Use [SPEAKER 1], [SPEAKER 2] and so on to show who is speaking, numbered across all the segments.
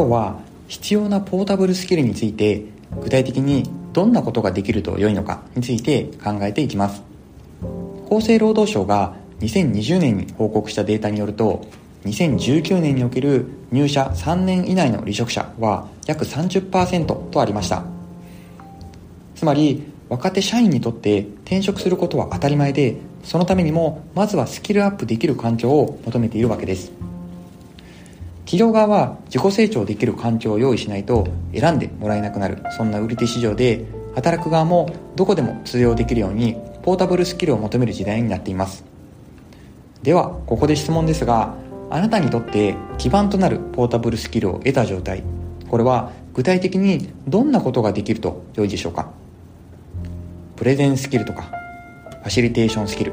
[SPEAKER 1] 今日は必要なポータブルスキルについて具体的にどんなことができると良いのかについて考えていきます。厚生労働省が2020年に報告したデータによると2019年における入社3年以内の離職者は約30%とありました。つまり若手社員にとって転職することは当たり前でそのためにもまずはスキルアップできる環境を求めているわけです。企業側は自己成長できる環境を用意しないと選んでもらえなくなるそんな売り手市場で働く側もどこでも通用できるようにポータブルスキルを求める時代になっています。ではここで質問ですがあなたにとって基盤となるポータブルスキルを得た状態これは具体的にどんなことができると良いでしょうか？プレゼンスキルとかファシリテーションスキル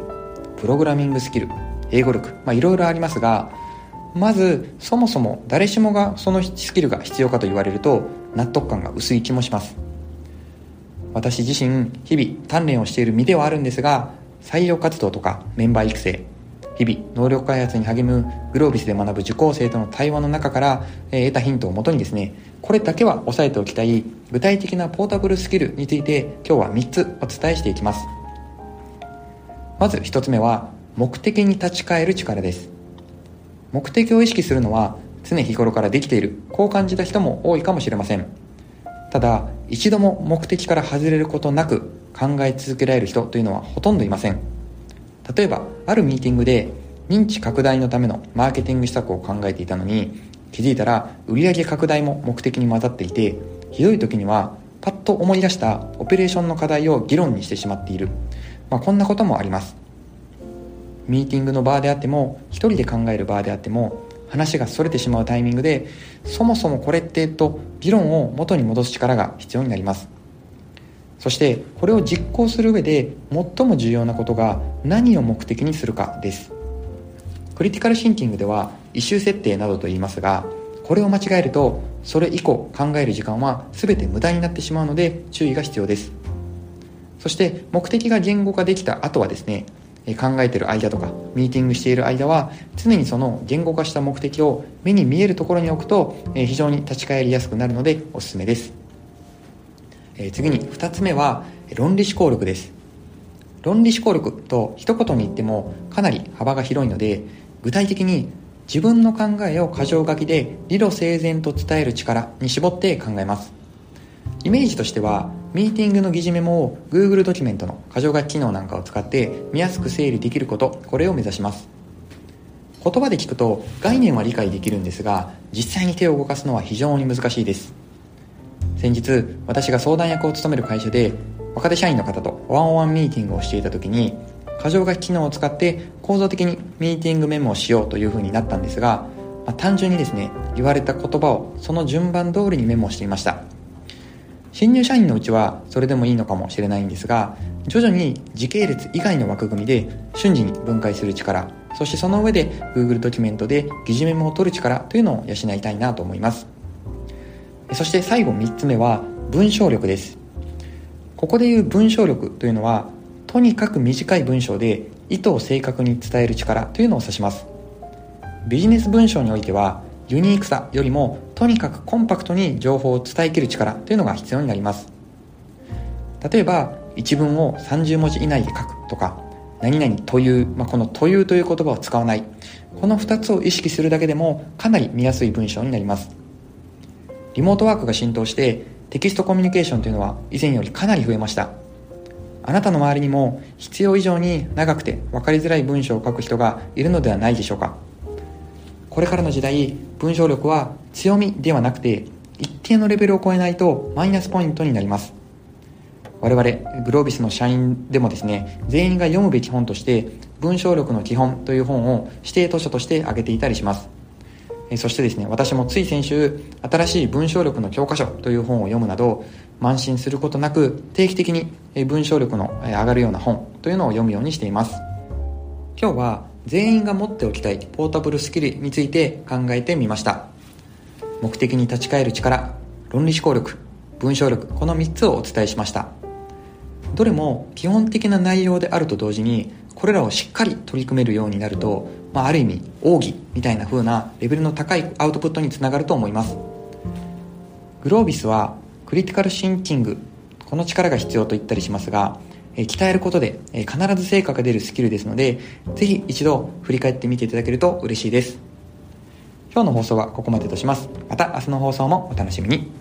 [SPEAKER 1] プログラミングスキル英語力まあいろいろありますがまずそもそも誰しもがそのスキルが必要かと言われると納得感が薄い気もします。私自身日々鍛錬をしている身ではあるんですが採用活動とかメンバー育成日々能力開発に励むグロービスで学ぶ受講生との対話の中から、え得たヒントをもとにですねこれだけは押さえておきたい具体的なポータブルスキルについて今日は3つお伝えしていきます。まず1つ目は目的に立ち返る力です。目的を意識するのは常日頃からできているこう感じた人も多いかもしれません。ただ一度も目的から外れることなく考え続けられる人というのはほとんどいません。例えばあるミーティングで認知拡大のためのマーケティング施策を考えていたのに気づいたら売上拡大も目的に混ざっていてひどい時にはパッと思い出したオペレーションの課題を議論にしてしまっている、まあ、こんなこともあります。ミーティングの場であっても一人で考える場であっても話がそれてしまうタイミングでそもそもこれってと議論を元に戻す力が必要になります。そしてこれを実行する上で最も重要なことが何を目的にするかです。クリティカルシンキングではイシュー設定などと言いますがこれを間違えるとそれ以降考える時間は全て無駄になってしまうので注意が必要です。そして目的が言語化できた後はですね考えてる間とかミーティングしている間は常にその言語化した目的を目に見えるところに置くと非常に立ち返りやすくなるのでおすすめです。次に2つ目は論理思考力です。論理思考力と一言に言ってもかなり幅が広いので具体的に自分の考えを箇条書きで理路整然と伝える力に絞って考えます。イメージとしてはミーティングの議事メモを Google ドキュメントの箇条書き機能なんかを使って見やすく整理できることこれを目指します。言葉で聞くと概念は理解できるんですが実際に手を動かすのは非常に難しいです。先日私が相談役を務める会社で若手社員の方とワンオンワンミーティングをしていた時に箇条書き機能を使って構造的にミーティングメモをしようというふうになったんですが、まあ、単純にですね言われた言葉をその順番通りにメモをしていました。新入社員のうちはそれでもいいのかもしれないんですが徐々に時系列以外の枠組みで瞬時に分解する力そしてその上で Google ドキュメントで疑似メモを取る力というのを養いたいなと思います。そして最後3つ目は文章力です。ここでいう文章力というのはとにかく短い文章で意図を正確に伝える力というのを指します。ビジネス文章においてはユニークさよりもとにかくコンパクトに情報を伝えきる力というのが必要になります。例えば一文を30文字以内で書くとか何々という、まあ、このというという言葉を使わない。この2つを意識するだけでもかなり見やすい文章になります。リモートワークが浸透してテキストコミュニケーションというのは以前よりかなり増えました。あなたの周りにも必要以上に長くて分かりづらい文章を書く人がいるのではないでしょうか。これからの時代文章力は強みではなくて一定のレベルを超えないとマイナスポイントになります。我々グロービスの社員でもですね全員が読むべき本として文章力の基本という本を指定図書として挙げていたりします。そしてですね私もつい先週新しい文章力の教科書という本を読むなど慢心することなく定期的に文章力の上がるような本というのを読むようにしています。今日は全員が持っておきたいポータブルスキルについて考えてみました。目的に立ち返る力論理思考力文章力この3つをお伝えしました。どれも基本的な内容であると同時にこれらをしっかり取り組めるようになると、まあ、ある意味奥義みたいな風なレベルの高いアウトプットにつながると思います。グロービスはクリティカルシンキングこの力が必要と言ったりしますがえ鍛えることで、え必ず成果が出るスキルですのでぜひ一度振り返ってみていただけると嬉しいです。今日の放送はここまでとします。また明日の放送もお楽しみに。